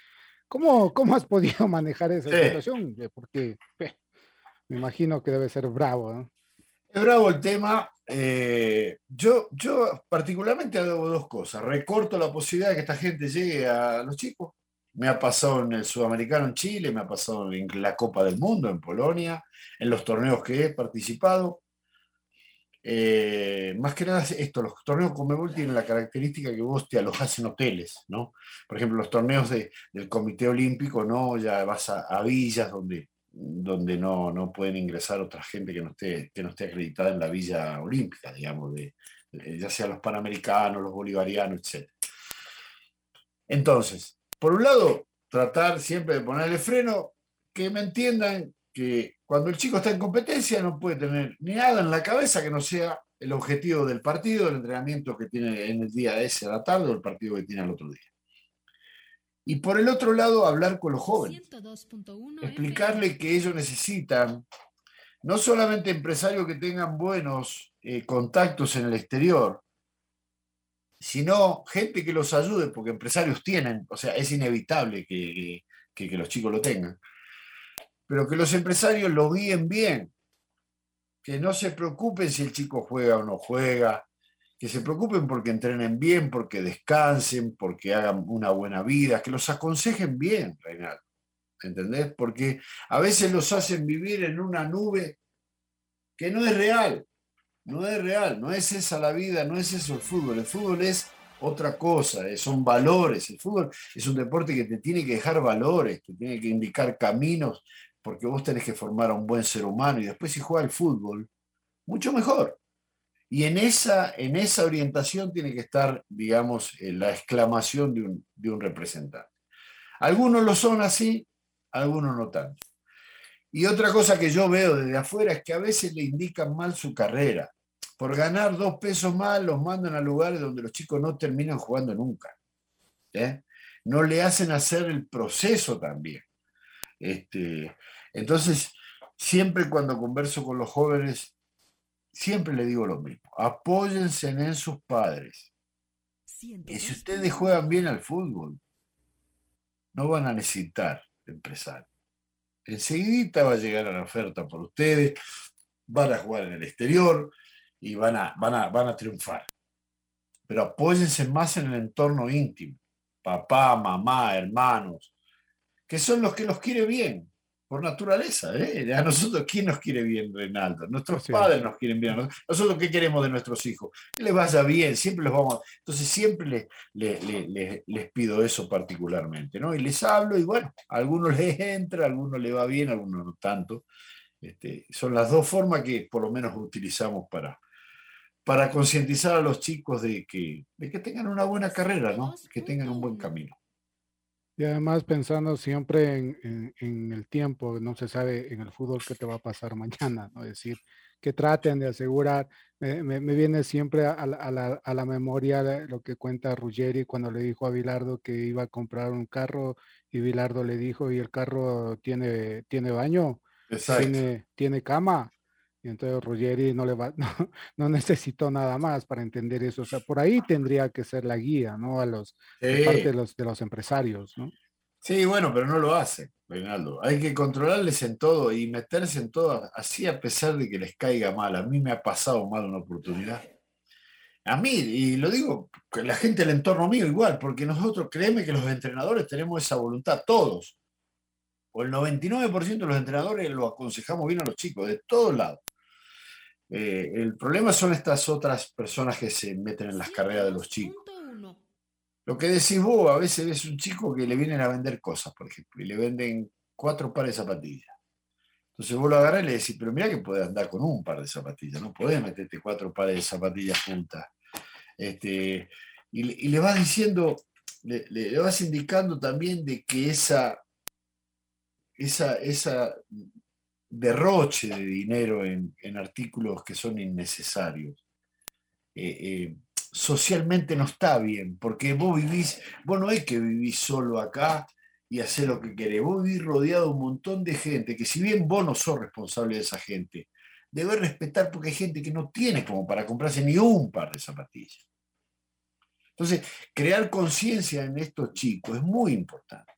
¿Cómo, cómo has podido <laughs> manejar esa Sí. situación? Eh, Porque eh, me imagino que debe ser bravo, ¿no? Es bravo el tema. eh, yo, yo particularmente hago dos cosas. Recorto la posibilidad de que esta gente llegue a los chicos. Me ha pasado en el Sudamericano en Chile, me ha pasado en la Copa del Mundo en Polonia, en los torneos que he participado. Eh, más que nada es esto, los torneos Conmebol tienen la característica que vos te alojás en hoteles, ¿no? Por ejemplo, los torneos de- del Comité Olímpico, ¿no? Ya vas a, villas donde, donde no, no pueden ingresar otra gente que no, esté, que no esté acreditada en la villa olímpica, digamos, de, de- ya sea los panamericanos, los bolivarianos, etc. Entonces, por un lado, tratar siempre de ponerle freno, que me entiendan que cuando el chico está en competencia no puede tener ni nada en la cabeza que no sea el objetivo del partido, el entrenamiento que tiene en el día ese a la tarde o el partido que tiene al otro día. Y por el otro lado, hablar con los jóvenes. explicarle que ellos necesitan no solamente empresarios que tengan buenos eh, contactos en el exterior, sino gente que los ayude, porque empresarios tienen, o sea, es inevitable que, que- que los chicos lo tengan, pero que los empresarios lo guíen bien, que no se preocupen si el chico juega o no juega, que se preocupen porque entrenen bien, porque descansen, porque hagan una buena vida, que los aconsejen bien, Reinaldo. ¿entendés? Porque a veces los hacen vivir en una nube que no es real, no es real, no es esa la vida, no es eso el fútbol, el fútbol es otra cosa, eh, son valores, el fútbol es un deporte que te tiene que dejar valores, te tiene que indicar caminos, porque vos tenés que formar a un buen ser humano y después si juega el fútbol, mucho mejor. Y en esa, en esa orientación tiene que estar, digamos, eh, la exclamación de un, de un representante. Algunos lo son así, algunos no tanto. Y otra cosa que yo veo desde afuera es que a veces le indican mal su carrera. Por ganar dos pesos más los mandan a lugares donde los chicos no terminan jugando nunca. ¿eh? No le hacen hacer el proceso también. Este, entonces, siempre cuando converso con los jóvenes, siempre le digo lo mismo. Apóyense en sus padres. Y si ustedes juegan bien al fútbol, no van a necesitar empresario. Enseguida va a llegar a la oferta por ustedes, van a jugar en el exterior y van a, van a, van a triunfar. Pero apóyense más en el entorno íntimo, papá, mamá, hermanos, que son los que los quiere bien, por naturaleza. ¿eh? A nosotros, ¿quién nos quiere bien, Reinaldo? Nuestros Sí. padres nos quieren bien. Nosotros, ¿qué queremos de nuestros hijos? Que les vaya bien, siempre los vamos. Entonces, siempre les, le- le- le- les pido eso particularmente, ¿no? Y les hablo y bueno, a algunos les entra, a algunos les va bien, a algunos no tanto. Este, son las dos formas que por lo menos utilizamos para, para concientizar a los chicos de que, de que tengan una buena carrera, ¿no? Que tengan un buen camino. Y además pensando siempre en, en- en el tiempo, no se sabe en el fútbol qué te va a pasar <laughs> mañana, ¿no? Es decir, que traten de asegurar, me, me- me viene siempre a, la, a la- a la memoria lo que cuenta Ruggeri cuando le dijo a Bilardo que iba a comprar un carro y Bilardo le dijo, ¿y el carro tiene, tiene baño? Exacto. tiene, tiene cama. Y entonces Ruggeri no le va, <laughs> no, no necesitó nada más para entender eso. O sea, por ahí tendría que ser la guía, ¿no? A los, de parte de los, de los empresarios, ¿no? Sí, bueno, pero no lo hace, Reinaldo. Hay que controlarles en todo y meterse en todo, así a pesar de que les caiga mal. A mí me ha pasado mal una oportunidad. A mí, y lo digo, la gente del entorno mío igual, porque nosotros, créeme que los entrenadores tenemos esa voluntad, todos. O el 99% de los entrenadores lo aconsejamos bien a los chicos, de todos lados. Eh, el problema son estas otras personas que se meten en las carreras de los chicos. Lo que decís vos, a veces ves un chico que le vienen a vender cosas, por ejemplo, y le venden cuatro pares de zapatillas. Entonces vos lo agarrás y le decís, pero mira que podés andar con un par de zapatillas, no podés meterte cuatro pares de zapatillas juntas. Este, y, le- y le vas diciendo, le, le- le vas indicando también de que esa, esa, derroche de dinero en, en artículos que son innecesarios, eh, eh, socialmente no está bien, porque vos vivís, vos no es que vivís solo acá y hacer lo que querés, vos vivís rodeado de un montón de gente que si bien vos no sos responsable de esa gente, debes respetar porque hay gente que no tiene como para comprarse ni un par de zapatillas. Entonces, crear conciencia en estos chicos es muy importante.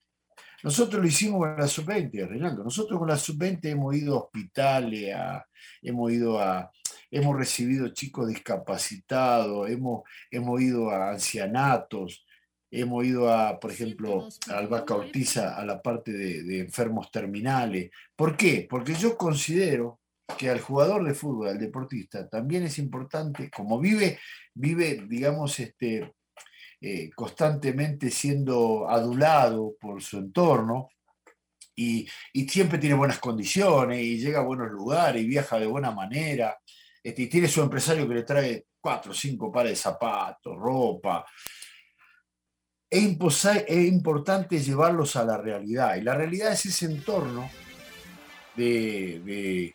Nosotros lo hicimos con la sub-20, Reinaldo. Nosotros con la sub-20 hemos ido a hospitales, a- hemos ido a, hemos recibido chicos discapacitados, hemos, hemos ido a ancianatos, hemos ido a, por ejemplo, a Albaca Ortiz, a a la parte de, de enfermos terminales. ¿Por qué? Porque yo considero que al jugador de fútbol, al deportista, también es importante, como vive, vive, digamos, este, eh, constantemente siendo adulado por su entorno y, y siempre tiene buenas condiciones y llega a buenos lugares y viaja de buena manera este, y tiene su empresario que le trae cuatro o cinco pares de zapatos, ropa. Es, es importante llevarlos a la realidad y la realidad es ese entorno de-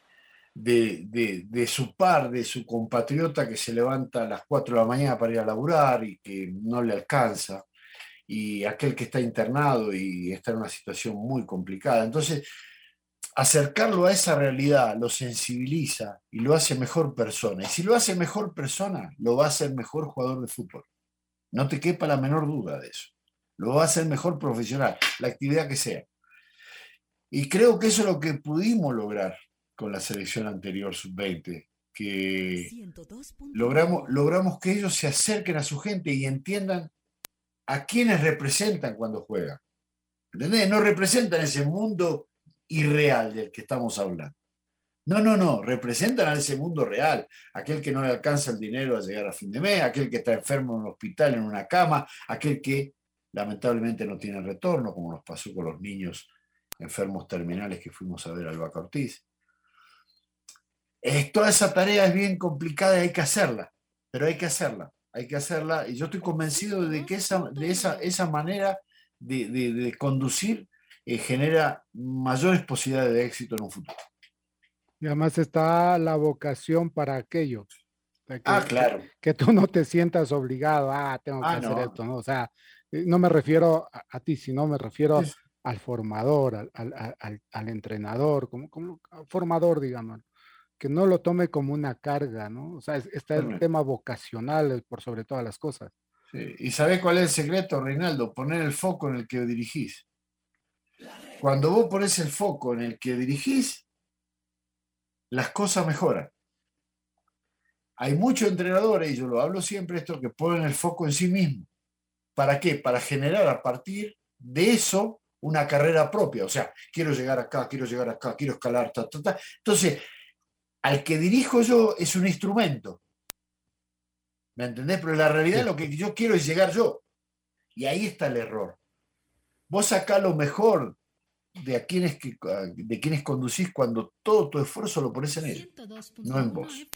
de, de- su par, de su compatriota que se levanta a las 4 de la mañana para ir a laburar y que no le alcanza, y aquel que está internado y está en una situación muy complicada. Entonces, acercarlo a esa realidad lo sensibiliza y lo hace mejor persona. Y si lo hace mejor persona, lo va a hacer mejor jugador de fútbol. No te quepa la menor duda de eso. Lo va a hacer mejor profesional, la actividad que sea. Y creo que eso es lo que pudimos lograr con la selección anterior, sub-20, que logramos, logramos que ellos se acerquen a su gente y entiendan a quienes representan cuando juegan. ¿Entendés? No representan ese mundo irreal del que estamos hablando. No, no, no, representan a ese mundo real, aquel que no le alcanza el dinero a llegar a fin de mes, aquel que está enfermo en un hospital, en una cama, aquel que lamentablemente no tiene retorno, como nos pasó con los niños enfermos terminales que fuimos a ver al Vaca Ortiz. Es, toda esa tarea es bien complicada y hay que hacerla, pero hay que hacerla, hay que hacerla. Y yo estoy convencido de que esa, de esa, esa manera de, de- de conducir eh, genera mayores posibilidades de éxito en un futuro. Y además está la vocación para aquello. O sea, que- Ah, claro. Que tú no te sientas obligado, ah, tengo que Ah, hacer no. esto, ¿no? O sea, eh, no me refiero a, a ti, sino me refiero Sí, al formador, al, al- al- al- entrenador, como, como formador, digamos, que no lo tome como una carga, ¿no? O sea, es- está el tema vocacional por sobre todas las cosas. Sí, ¿Y sabés cuál es el secreto, Reinaldo? Poner el foco en el que dirigís. Cuando vos pones el foco en el que dirigís, las cosas mejoran. Hay muchos entrenadores, y yo lo hablo siempre, esto, que ponen el foco en sí mismo. ¿Para qué? Para generar a partir de eso una carrera propia. O sea, quiero llegar acá, quiero llegar acá, quiero escalar, ta, ta, ta. Entonces, al que dirijo yo es un instrumento. ¿Me entendés? Pero la realidad Sí. lo que yo quiero es llegar yo. Y ahí está el error. Vos sacás lo mejor de a quienes, que, de quienes conducís cuando todo tu esfuerzo lo pones en él. no en vos.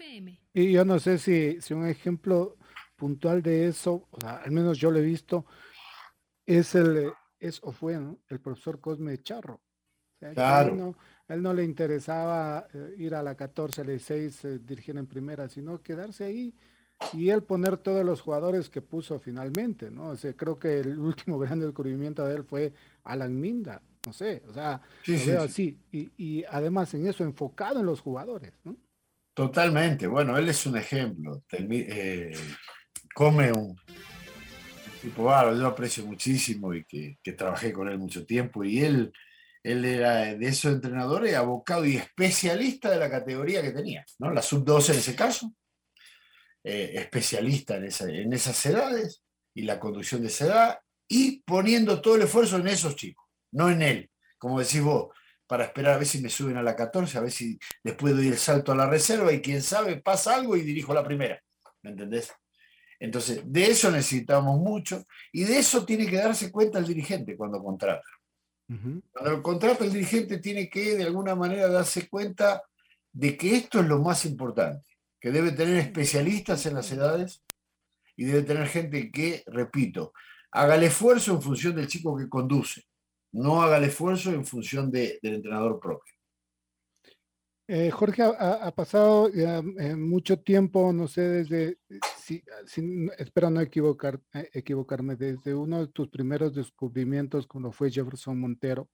Y yo no sé si, si un ejemplo puntual de eso, o sea, al menos yo lo he visto, es el, es o fue, ¿no? El profesor Cosme Charro. O sea, Claro. A él no le interesaba eh, ir a la 14, a la 16, eh, dirigir en primera, sino quedarse ahí y él poner todos los jugadores que puso finalmente, ¿no? O sea, creo que el <laughs> último gran descubrimiento de él fue Alan Minda, no sé, o sea, Sí, sí, veo sí. así. Y, y además en eso enfocado en los jugadores, ¿no? Totalmente. Bueno, él es un ejemplo. Termi- eh, come un tipo bárbaro, yo aprecio muchísimo y que, que trabajé con él mucho tiempo. Y él, él era de esos entrenadores abocado y especialista de la categoría que tenía, ¿no? La sub-12 en ese caso, eh, especialista en, esa- en esas edades y la conducción de esa edad y poniendo todo el esfuerzo en esos chicos, no en él. Como decís vos, para esperar a ver si me suben a la 14, a ver si después doy el salto a la reserva y quién sabe, pasa algo y dirijo la primera. ¿Me entendés? Entonces, de eso necesitamos mucho y de eso tiene que darse cuenta el dirigente cuando contrata. Cuando lo contrata el dirigente tiene que de alguna manera darse cuenta de que esto es lo más importante, que debe tener especialistas en las edades y debe tener gente que, repito, haga el esfuerzo en función del chico que conduce, no haga el esfuerzo en función de- del entrenador propio. Eh, Jorge, ha, ha- pasado ya, eh, mucho tiempo, no sé, desde, eh, si, si espero no equivocar, eh, equivocarme, desde uno de tus primeros descubrimientos cuando fue Jefferson Montero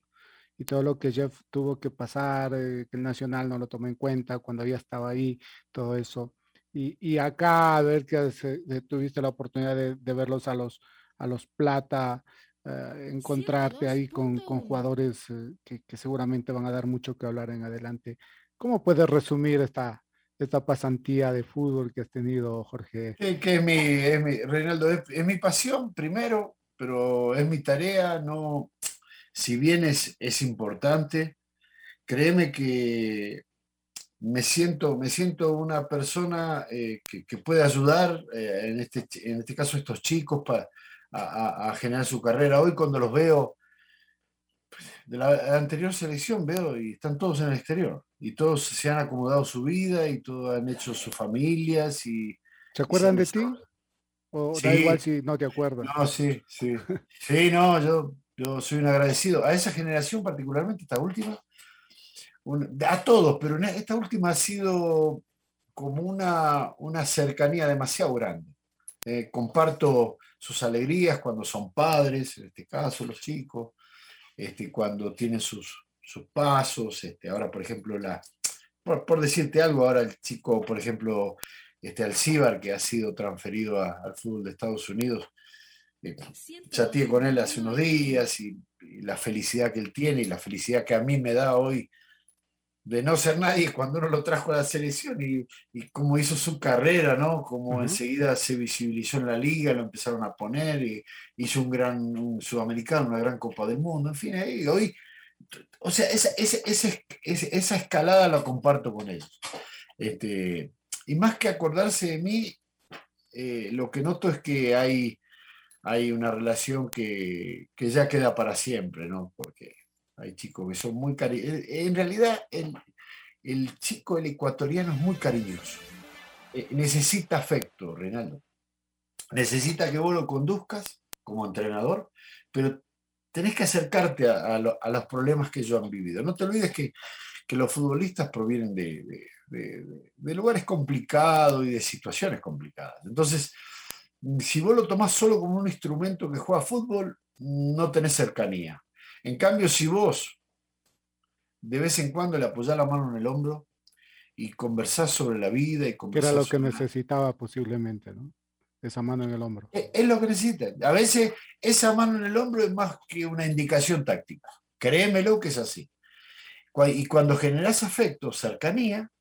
y todo lo que Jeff tuvo que pasar, eh, que el Nacional no lo tomó en cuenta cuando ya estaba ahí, todo eso. Y, y acá, a ver que se- tuviste la oportunidad de, de verlos a los, a los Plata, eh, encontrarte ahí con, con 102.1. jugadores que, que seguramente van a dar mucho que hablar en adelante. ¿Cómo puedes resumir esta, esta pasantía de fútbol que has tenido, Jorge? Que, es mi, es mi- Reinaldo, es, mi pasión primero, pero es mi tarea, no, si bien es, es importante, créeme que me siento, me siento una persona eh, que, puede ayudar, eh, en, este, en este caso estos chicos, pa- a, a- a generar su carrera. Hoy cuando los veo pues, de la anterior selección, veo y están todos en el exterior, y todos se han acomodado su vida y todos han hecho sus familias y... ¿Se acuerdan de ti? ¿O da igual si no te acuerdas? No, sí, sí. <laughs> Sí, no, yo, yo soy un agradecido. A esa generación particularmente, esta última, un- a todos, pero esta última ha sido como una, una cercanía demasiado grande. Eh, comparto sus alegrías cuando son padres, en este caso los chicos, este, cuando tienen sus, sus pasos. Este, ahora, por ejemplo, la, por, por decirte algo, ahora el chico, por ejemplo, este Alcíbar, que ha sido transferido a- al fútbol de Estados Unidos, eh, chateé con él hace unos días y, y la felicidad que él tiene y la felicidad que a mí me da hoy de no ser nadie cuando uno lo trajo a la selección y, y cómo hizo su carrera, ¿no? Como Ujú. enseguida se visibilizó en la liga, lo empezaron a poner y hizo un gran un sudamericano, una gran Copa del Mundo, en fin, ahí hoy, o sea, esa, esa, esa, esa- escalada la comparto con ellos. Este, y más que acordarse de mí, eh, lo que noto es que hay, hay una relación que, que ya queda para siempre, ¿no? Porque hay chicos que son muy cariñosos. En realidad, el, el chico, el ecuatoriano, es muy cariñoso. Eh, necesita afecto, Reinaldo. Necesita que vos lo conduzcas como entrenador, pero tenés que acercarte a, a lo- a los problemas que ellos han vivido. No te olvides que, que los futbolistas provienen de, de- de- de- de lugares complicados y de situaciones complicadas. Entonces, si vos lo tomás solo como un instrumento que juega fútbol, no tenés cercanía. En cambio, si vos de vez en cuando le apoyás la mano en el hombro y conversás sobre la vida y Que era conversás lo que sobre necesitaba posiblemente, ¿no? Esa mano en el hombro. es es lo que necesitan. A veces esa mano en el hombro es más que una indicación táctica. Créemelo que es así. Y cuando generas afecto, cercanía,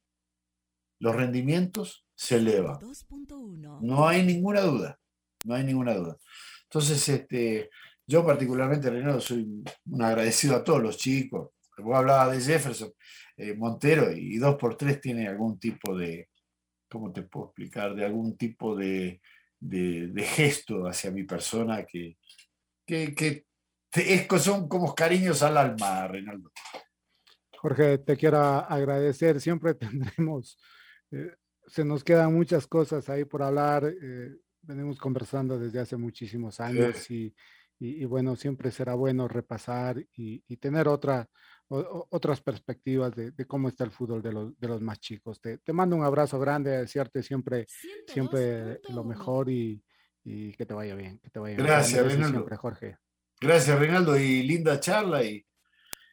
los rendimientos se elevan. 2.1. No hay ninguna duda. No hay ninguna duda. Entonces, este, yo particularmente, Reinaldo, soy un agradecido a todos los chicos. Vos hablabas de Jefferson, eh, Montero, y dos por tres tiene algún tipo de, ¿cómo te puedo explicar? De algún tipo de, de- de gesto hacia mi persona que, que, que te- es son como cariños al alma, Reinaldo. Jorge, te quiero agradecer. Siempre <laughs> tendremos, eh, se nos quedan muchas cosas ahí por hablar. eh, venimos conversando desde hace muchísimos años y, y- y bueno, siempre será bueno repasar y, y tener otra, o- o- otras perspectivas de, de cómo está el fútbol de los, de los más chicos. Te, te mando un abrazo grande, desearte siempre, siempre lo 102.1. mejor y, y que te vaya bien. Que te vaya bien. Gracias, mereces Reinaldo. siempre, Jorge. Gracias, Reinaldo, y linda charla. Y,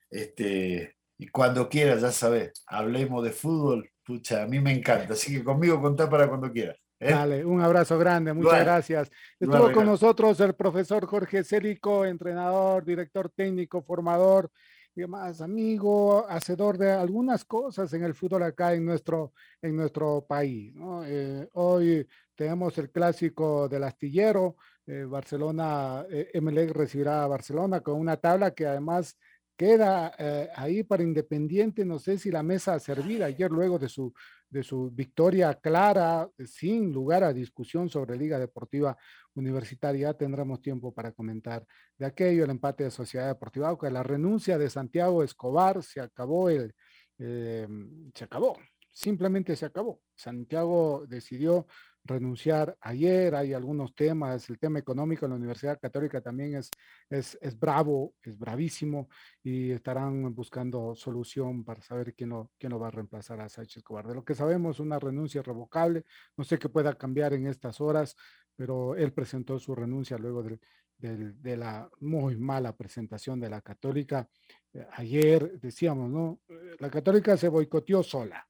este, y cuando quieras, ya sabes, hablemos de fútbol. Pucha, a mí me encanta. Así que conmigo contá para cuando quieras. ¿eh? Dale, un abrazo grande, muchas gracias. Estuvo con nosotros el profesor Jorge Célico, entrenador, director técnico, formador y demás, amigo, hacedor de algunas cosas en el fútbol acá en nuestro, en nuestro país. Eh, hoy tenemos el clásico del astillero, eh, Barcelona, eh, Emelec recibirá a Barcelona con una tabla que además queda eh, ahí para Independiente, no sé si la mesa servida ayer luego de su, de su victoria clara, sin lugar a discusión sobre Liga Deportiva Universitaria, tendremos tiempo para comentar de aquello, el empate de Sociedad Deportiva, que la renuncia de Santiago Escobar, se acabó el, eh, se acabó, simplemente se acabó. Santiago decidió renunciar ayer, hay algunos temas, el tema económico en la Universidad Católica también es, es, es bravo, es bravísimo y estarán buscando solución para saber quién lo, quién lo va a reemplazar a Sánchez Escobar. De lo que sabemos, una renuncia irrevocable, no sé qué pueda cambiar en estas horas, pero él presentó su renuncia luego del, del, de la muy mala presentación de la Católica. Eh, ayer decíamos, ¿no? Eh, la Católica se boicoteó sola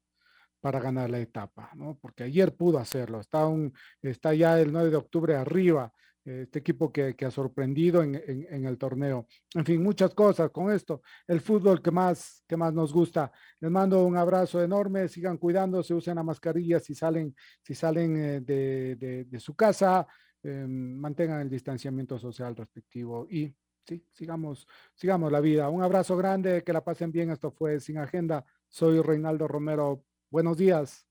para ganar la etapa, ¿no? Porque ayer pudo hacerlo, está, un, está ya el 9 de octubre arriba, este equipo que, que ha sorprendido en, en, en, el torneo. En fin, muchas cosas con esto. El fútbol que más, que más nos gusta. Les mando un abrazo enorme, sigan cuidándose, usen la mascarilla si salen, si salen eh, de, de, de, su casa, eh, mantengan el distanciamiento social respectivo y sí, sigamos, sigamos la vida. Un abrazo grande, que la pasen bien. Esto fue Sin Agenda. Soy Reinaldo Romero Buenos días.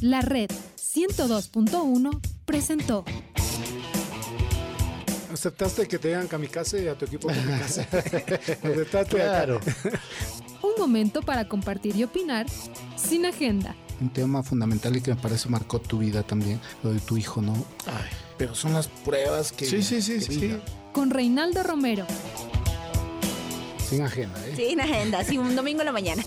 La red 102.1 presentó. ¿Aceptaste que te digan kamikaze y a tu equipo kamikaze? <laughs> ¿Aceptaste claro. <laughs> Un momento para compartir y opinar sin agenda. Un tema fundamental y que me parece marcó tu vida también, lo de tu hijo, ¿no? Ay, pero son las pruebas que... Sí, sí, sí, sí. Con Reinaldo Romero. Sin agenda, ¿eh? Sin agenda, sí, un domingo en la mañana.